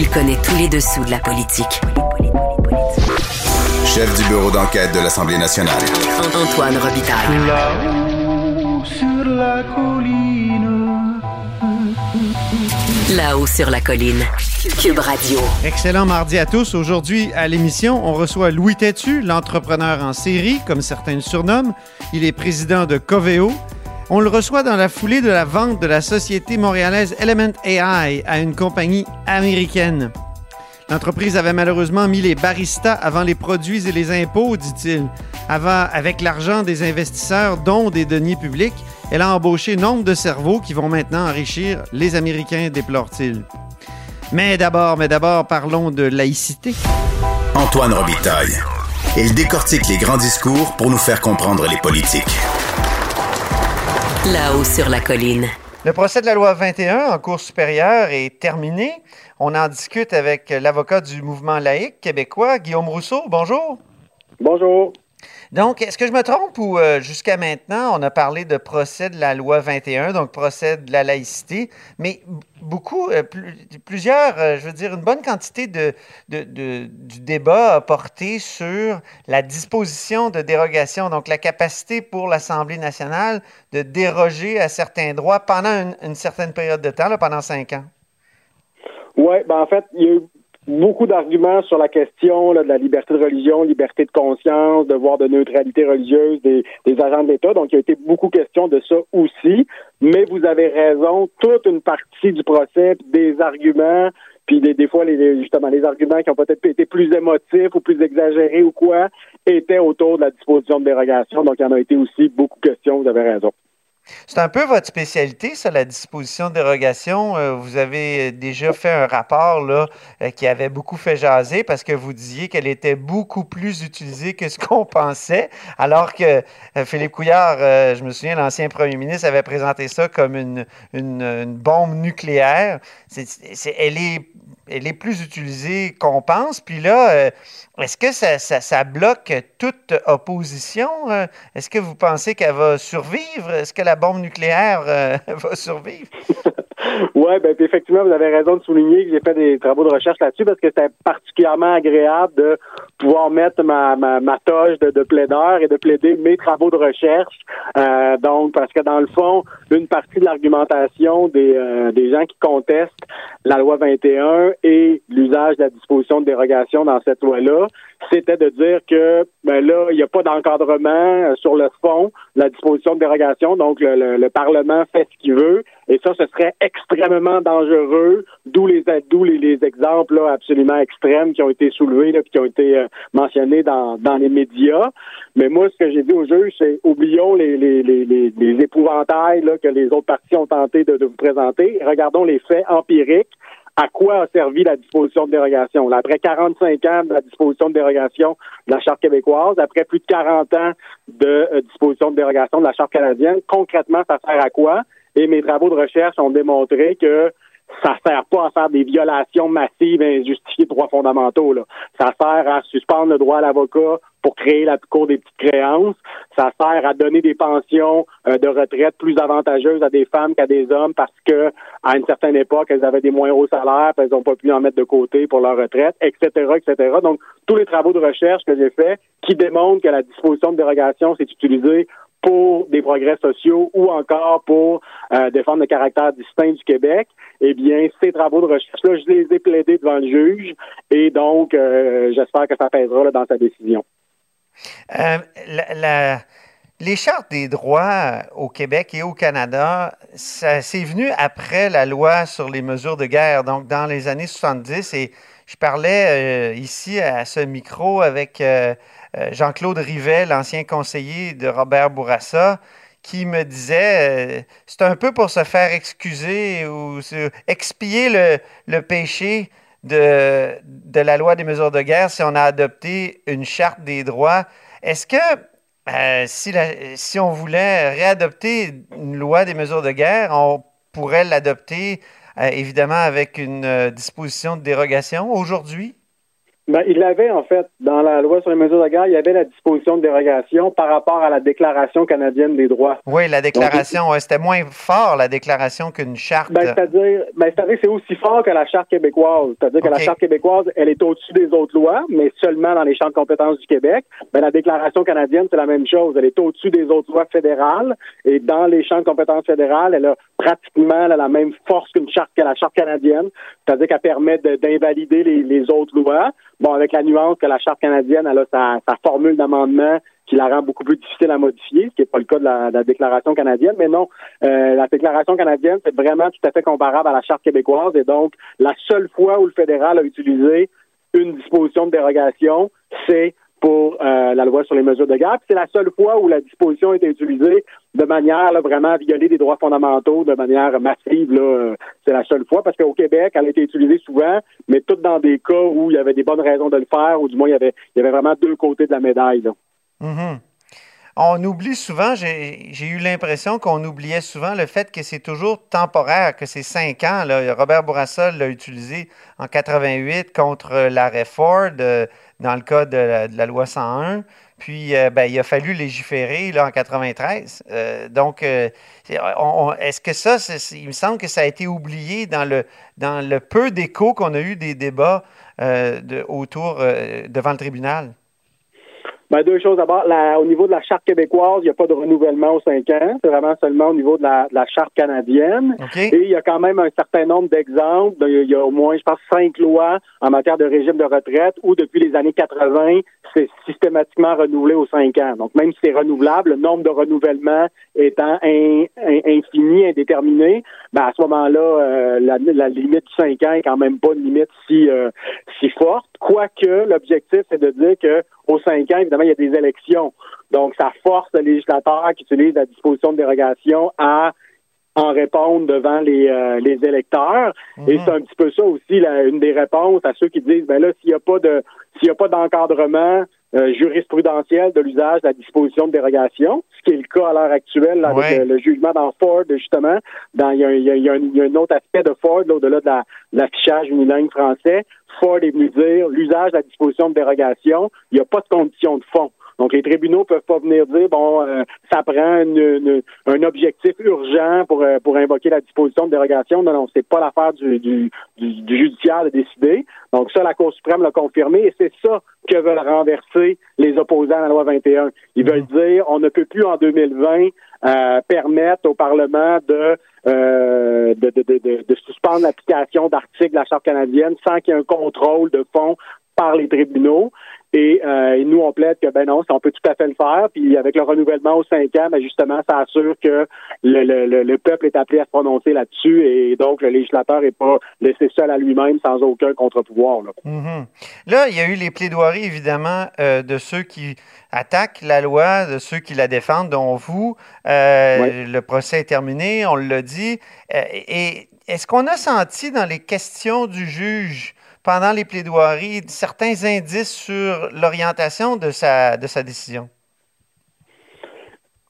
Il connaît tous les dessous de la politique. Chef du bureau d'enquête de l'Assemblée nationale. Antoine Robitaille. Là-haut sur la colline. Là-haut sur la colline. Cube Radio. Excellent mardi à tous. Aujourd'hui, à l'émission, on reçoit Louis Tétu, l'entrepreneur en série, comme certains le surnomment. Il est président de Coveo. On le reçoit dans la foulée de la vente de la société montréalaise Element AI à une compagnie américaine. L'entreprise avait malheureusement mis les baristas avant les produits et les impôts, dit-il. Avec l'argent des investisseurs, dont des deniers publics, elle a embauché nombre de cerveaux qui vont maintenant enrichir les Américains, déplore-t-il. Mais d'abord, mais d'abord, parlons de laïcité. Antoine Robitaille. Il décortique les grands discours pour nous faire comprendre les politiques. Là-haut sur la colline. Le procès de la loi 21 en Cour supérieure est terminé. On en discute avec l'avocat du mouvement laïque québécois, Guillaume Rousseau. Bonjour. Bonjour. Donc, est-ce que je me trompe ou euh, jusqu'à maintenant, on a parlé de procès de la loi 21, donc procès de la laïcité, mais beaucoup, euh, plus, plusieurs, euh, je veux dire, une bonne quantité de, du débat a porté sur la disposition de dérogation, donc la capacité pour l'Assemblée nationale de déroger à certains droits pendant une, une certaine période de temps, là, pendant cinq ans. Oui, ben en fait, il beaucoup d'arguments sur la question là, de la liberté de religion, liberté de conscience, devoir de neutralité religieuse des, des agents de l'État. Donc, il y a été beaucoup question de ça aussi. Mais vous avez raison, toute une partie du procès, des arguments, puis des, des fois, les, justement, les arguments qui ont peut-être été plus émotifs ou plus exagérés ou quoi, étaient autour de la disposition de dérogation. Donc, il y en a été aussi beaucoup de questions, vous avez raison. C'est un peu votre spécialité, ça, la disposition de dérogation. Euh, vous avez déjà fait un rapport là, euh, qui avait beaucoup fait jaser parce que vous disiez qu'elle était beaucoup plus utilisée que ce qu'on pensait, alors que euh, Philippe Couillard, je me souviens, l'ancien premier ministre, avait présenté ça comme une, une, bombe nucléaire. Elle, est, elle est plus utilisée qu'on pense. Puis là, est-ce que ça, bloque toute opposition? Est-ce que vous pensez qu'elle va survivre? Est-ce que la bombe nucléaire euh, va survivre? oui, ben, effectivement, vous avez raison de souligner que j'ai fait des travaux de recherche là-dessus parce que c'était particulièrement agréable de pouvoir mettre ma, ma, ma toge de, de plaideur et de plaider mes travaux de recherche. Euh, donc, parce que dans le fond, une partie de l'argumentation des, euh, des gens qui contestent la loi 21 et l'usage de la disposition de dérogation dans cette loi-là, c'était de dire que ben là, il n'y a pas d'encadrement sur le fond, la disposition de dérogation, donc le, le, le Parlement fait ce qu'il veut, et ça, ce serait extrêmement dangereux, d'où les les, les, exemples là, absolument extrêmes qui ont été soulevés, là, qui ont été euh, mentionnés dans, dans les médias. Mais moi, ce que j'ai dit au juge, c'est oublions les, les, les, les, épouvantails là, que les autres parties ont tenté de, de vous présenter. Regardons les faits empiriques à quoi a servi la disposition de dérogation? Après 45 ans de la disposition de dérogation de la Charte québécoise, après plus de 40 ans de euh, disposition de dérogation de la Charte canadienne, concrètement, ça sert à quoi? Et mes travaux de recherche ont démontré que ça sert pas à faire des violations massives et injustifiées de droits fondamentaux. Ça sert à suspendre le droit à l'avocat pour créer la cour des petites créances. Ça sert à donner des pensions euh, de retraite plus avantageuses à des femmes qu'à des hommes parce que à une certaine époque, elles avaient des moins hauts salaires, puis elles n'ont pas pu en mettre de côté pour leur retraite, etc., etc. Donc, tous les travaux de recherche que j'ai faits qui démontrent que la disposition de dérogation s'est utilisée pour des progrès sociaux ou encore pour euh, défendre le caractère distinct du Québec, eh bien, ces travaux de recherche-là, je les ai plaidés devant le juge et donc, euh, j'espère que ça pèsera dans sa décision. Euh, les chartes des droits au Québec et au Canada, ça c'est venu après la loi sur les mesures de guerre, donc dans les années 70. Et je parlais euh, ici à ce micro avec euh, Jean-Claude Rivet, l'ancien conseiller de Robert Bourassa, qui me disait, euh, c'est un peu pour se faire excuser ou expier le, péché de, la loi des mesures de guerre si on a adopté une charte des droits. Est-ce que euh, si, on voulait réadopter une loi des mesures de guerre, on pourrait l'adopter euh, évidemment avec une euh, disposition de dérogation aujourd'hui? Ben, il avait, en fait, dans la loi sur les mesures de guerre, il y avait la disposition de dérogation par rapport à la Déclaration canadienne des droits. Oui, la déclaration, c'était moins fort, la déclaration, qu'une charte. Ben, c'est-à-dire, ben, c'est c'est aussi fort que la charte québécoise. C'est-à-dire que la charte québécoise, elle est au-dessus des autres lois, mais seulement dans les champs de compétences du Québec. Ben, la Déclaration canadienne, c'est la même chose. Elle est au-dessus des autres lois fédérales, et dans les champs de compétences fédérales, elle a pratiquement la même force qu'une charte que la charte canadienne. C'est-à-dire qu'elle permet d'invalider les, autres lois. Bon, avec la nuance que la Charte canadienne, a sa, sa formule d'amendement qui la rend beaucoup plus difficile à modifier, ce qui n'est pas le cas de la, déclaration canadienne. Mais non, euh, la déclaration canadienne, c'est vraiment tout à fait comparable à la Charte québécoise. Et donc, la seule fois où le fédéral a utilisé une disposition de dérogation, c'est pour euh, la loi sur les mesures de guerre. C'est la seule fois où la disposition été utilisée de manière vraiment à violer des droits fondamentaux de manière massive. C'est la seule fois parce qu'au Québec, elle a été utilisée souvent, mais tout dans des cas où il y avait des bonnes raisons de le faire, ou du moins il y avait, il y avait vraiment deux côtés de la médaille. Mm-hmm. On oublie souvent, j'ai eu l'impression qu'on oubliait souvent le fait que c'est toujours temporaire, que c'est cinq ans. Robert Bourassa l'a utilisé en 88 contre l'arrêt Ford, euh, dans le cas de la, loi 101. Puis, euh, ben, il a fallu légiférer en 93. Euh, donc, est-ce que ça, il me semble que ça a été oublié dans le, peu d'écho qu'on a eu des débats de, autour devant le tribunal? Ben, deux choses. D'abord, au niveau de la charte québécoise, il n'y a pas de renouvellement aux cinq ans. C'est vraiment seulement au niveau de la, charte canadienne. Et il y a quand même un certain nombre d'exemples. Il y a au moins, je pense, cinq lois en matière de régime de retraite où, depuis les années 80, c'est systématiquement renouvelé aux cinq ans. Donc, même si c'est renouvelable, le nombre de renouvellements étant infini, indéterminé, ben, à ce moment-là, euh, la, limite de cinq ans est quand même pas une limite si, euh, si forte. Quoique, l'objectif, c'est de dire que aux cinq ans, évidemment, il y a des élections. Donc, ça force le législateur qui utilise la disposition de dérogation à en répondre devant les, euh, les électeurs. Et mhm. c'est un petit peu ça aussi, une des réponses à ceux qui disent, ben là, s'il n'y a pas de s'il n'y a pas d'encadrement euh, jurisprudentiel de l'usage de la disposition de dérogation, ce qui est le cas à l'heure actuelle avec le, jugement dans Ford, justement, dans il y a, y, y a, un autre aspect de Ford, au-delà de l'affichage unilingue français, Ford est venu dire l'usage de la disposition de dérogation, il n'y a pas de condition de fond. Donc, les tribunaux peuvent pas venir dire, bon, euh, ça prend un objectif urgent pour, euh, pour invoquer la disposition de dérogation. Non, non, c'est pas l'affaire du, du, du, judiciaire de décider. Donc, ça, la Cour suprême l'a confirmé et c'est ça que veulent renverser les opposants à la loi 21. Ils veulent mhm. dire, on ne peut plus en 2020 euh, permettre au Parlement de euh, de, de, de, de, suspendre l'application d'articles de la Charte canadienne sans qu'il y ait un contrôle de fond par les tribunaux. Euh, et, nous, on plaide que ben non, on peut tout à fait le faire. Puis avec le renouvellement aux cinq ans, ben justement, ça assure que le, le, le peuple est appelé à se prononcer là-dessus et donc le législateur n'est pas laissé seul à lui-même sans aucun contre-pouvoir. Là. Mm-hmm. là. il y a eu les plaidoiries, évidemment, euh, de ceux qui attaquent la loi, de ceux qui la défendent, dont vous. Euh, le procès est terminé, on l'a dit. et est-ce qu'on a senti dans les questions du juge pendant les plaidoiries certains indices sur l'orientation de sa, de sa décision?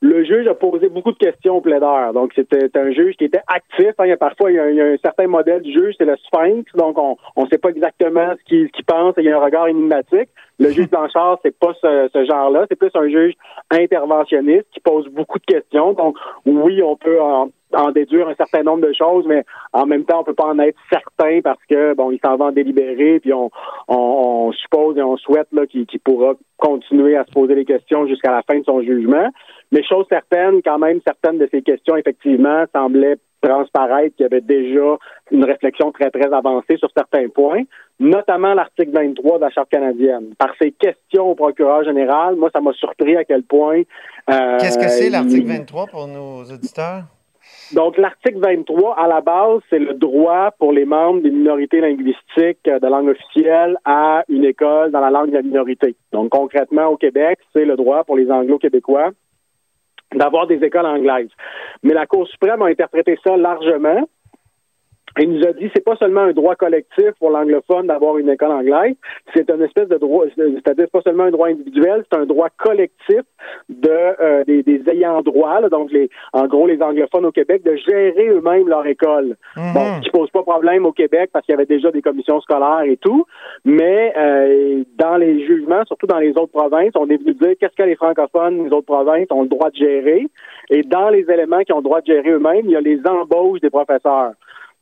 Le juge a posé beaucoup de questions au plaideur. Donc, c'était un juge qui était actif. Hein. Il y a parfois, il y a, un, certain modèle du juge, c'est le sphinx. Donc, on ne sait pas exactement ce qu'il pense. Il y a un regard énigmatique. Le juge Blanchard, c'est pas ce, ce genre-là. C'est plus un juge interventionniste qui pose beaucoup de questions. Donc, oui, on peut en, en déduire un certain nombre de choses, mais en même temps, on peut pas en être certain parce que bon, il s'en va en délibérer, puis on, on, suppose et on souhaite là qu'il pourra continuer à se poser les questions jusqu'à la fin de son jugement. Mais chose certaine, quand même, certaines de ces questions, effectivement, semblaient transparaître qu'il y avait déjà une réflexion très, très avancée sur certains points, notamment l'article 23 de la Charte canadienne. Par ses questions au procureur général, moi, ça m'a surpris à quel point... Euh, Qu'est-ce que c'est l'article 23 pour nos auditeurs? Donc, l'article 23, à la base, c'est le droit pour les membres des minorités linguistiques de langue officielle à une école dans la langue de la minorité. Donc, concrètement, au Québec, c'est le droit pour les anglo-québécois d'avoir des écoles anglaises. Mais la Cour suprême a interprété ça largement. Il nous a dit c'est pas seulement un droit collectif pour l'anglophone d'avoir une école anglaise, c'est une espèce de droit, c'est-à-dire pas seulement un droit individuel, c'est un droit collectif de euh, des, des, ayants droit, donc les, en gros les anglophones au Québec, de gérer eux-mêmes leur école. Mhm. Bon, qui pose pas problème au Québec parce qu'il y avait déjà des commissions scolaires et tout, mais euh, dans les jugements, surtout dans les autres provinces, on est venu dire qu'est-ce que les francophones, les autres provinces ont le droit de gérer, et dans les éléments qui ont le droit de gérer eux-mêmes, il y a les embauches des professeurs.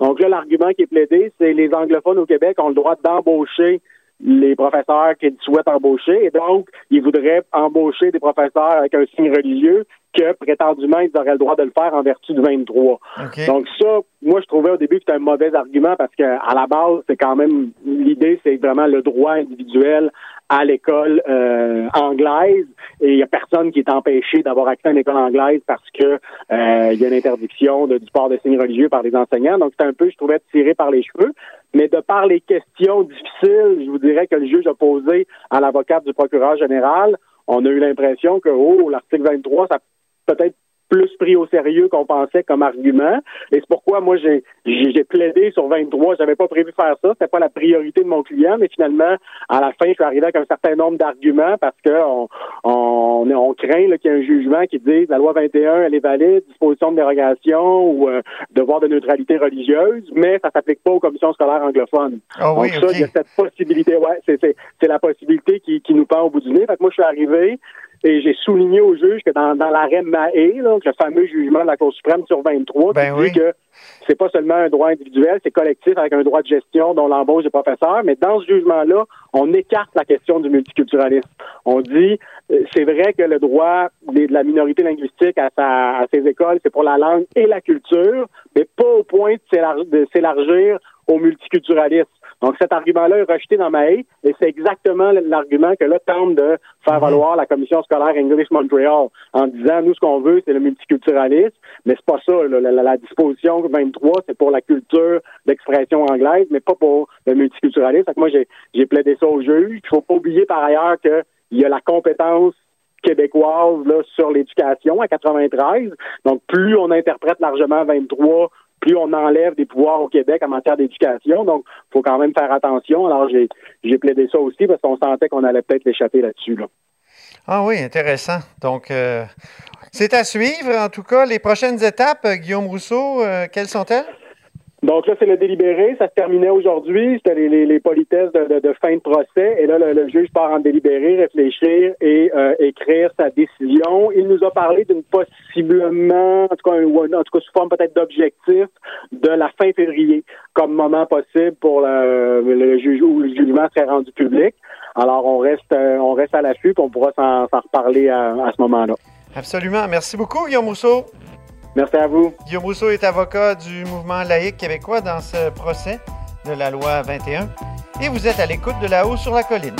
Donc là, l'argument qui est plaidé, c'est les anglophones au Québec ont le droit d'embaucher les professeurs qu'ils souhaitent embaucher, et donc ils voudraient embaucher des professeurs avec un signe religieux que prétendument ils auraient le droit de le faire en vertu du 23. OK. Donc ça, moi je trouvais au début que c'était un mauvais argument parce que à la base, c'est quand même l'idée, c'est vraiment le droit individuel à l'école euh, anglaise et il y a personne qui est empêché d'avoir accès à une école anglaise parce que euh, il y a une interdiction de, du port de signes religieux par les enseignants. Donc c'est un peu, je trouvais, tiré par les cheveux. Mais de par les questions difficiles, je vous dirais que le juge a posé à l'avocate du procureur général, on a eu l'impression que oh, l'article 23, ça peut-être plus pris au sérieux qu'on pensait comme argument. Et c'est pourquoi moi j'ai j'ai plaidé sur 23. J'avais pas prévu faire ça. C'était pas la priorité de mon client, mais finalement, à la fin, je suis arrivé avec un certain nombre d'arguments parce que on, on, on craint là, qu'il y ait un jugement qui dise la loi 21, elle est valide, disposition de dérogation ou euh, devoir de neutralité religieuse, mais ça s'applique pas aux commissions scolaires anglophones. Ah oui, Donc ça, il y a cette possibilité. Ouais, c'est c'est c'est la possibilité qui, qui nous pend au bout du nez. Fait que moi, je suis arrivé et j'ai souligné au juge que dans, dans l'arrêt Mahé, là, le fameux jugement de la Cour suprême sur 23, Ben qui oui. dit que c'est pas seulement un droit individuel, c'est collectif avec un droit de gestion dont l'embauche des professeurs, mais dans ce jugement-là, on écarte la question du multiculturalisme. On dit, euh, c'est vrai que le droit de la minorité linguistique à, sa, à ses écoles, c'est pour la langue et la culture, mais pas au point de s'élargir au multiculturalisme. Donc cet argument-là est rejeté dans ma haie, et c'est exactement l'argument que là tente de faire valoir la commission scolaire English Montreal en disant nous ce qu'on veut c'est le multiculturalisme, mais c'est pas ça. là. La, la- la disposition 23 c'est pour la culture d'expression anglaise, mais pas pour le multiculturalisme. Que moi j'ai j'ai plaidé ça au juge. Il faut pas oublier par ailleurs que il y a la compétence québécoise là, sur l'éducation à 93. Donc, plus on interprète largement 23, plus on enlève des pouvoirs au Québec en matière d'éducation. Donc, faut quand même faire attention. Alors, j'ai j'ai plaidé ça aussi parce qu'on sentait qu'on allait peut-être l'échapper là-dessus. Là. Ah oui, intéressant. Donc, euh, c'est à suivre. En tout cas, les prochaines étapes, euh, Guillaume Rousseau, euh, quelles sont-elles? Donc là, c'est le délibéré. Ça se terminait aujourd'hui. C'était les, politesses de, fin de procès. Et là, le, juge part en délibéré, réfléchir et euh, écrire sa décision. Il nous a parlé d'une possiblement, en tout cas, en tout cas sous forme peut-être d'objectif, de la fin février comme moment possible pour le, juge où le jugement serait rendu public. Alors, on reste, euh, on reste à l'affût, puis on pourra s'en s'en reparler à, à ce moment-là. Absolument. Merci beaucoup, Guillaume Rousseau. Merci à vous. Guillaume Rousseau est avocat du mouvement laïque québécois dans ce procès de la loi 21. Et vous êtes à l'écoute de là-haut sur la colline.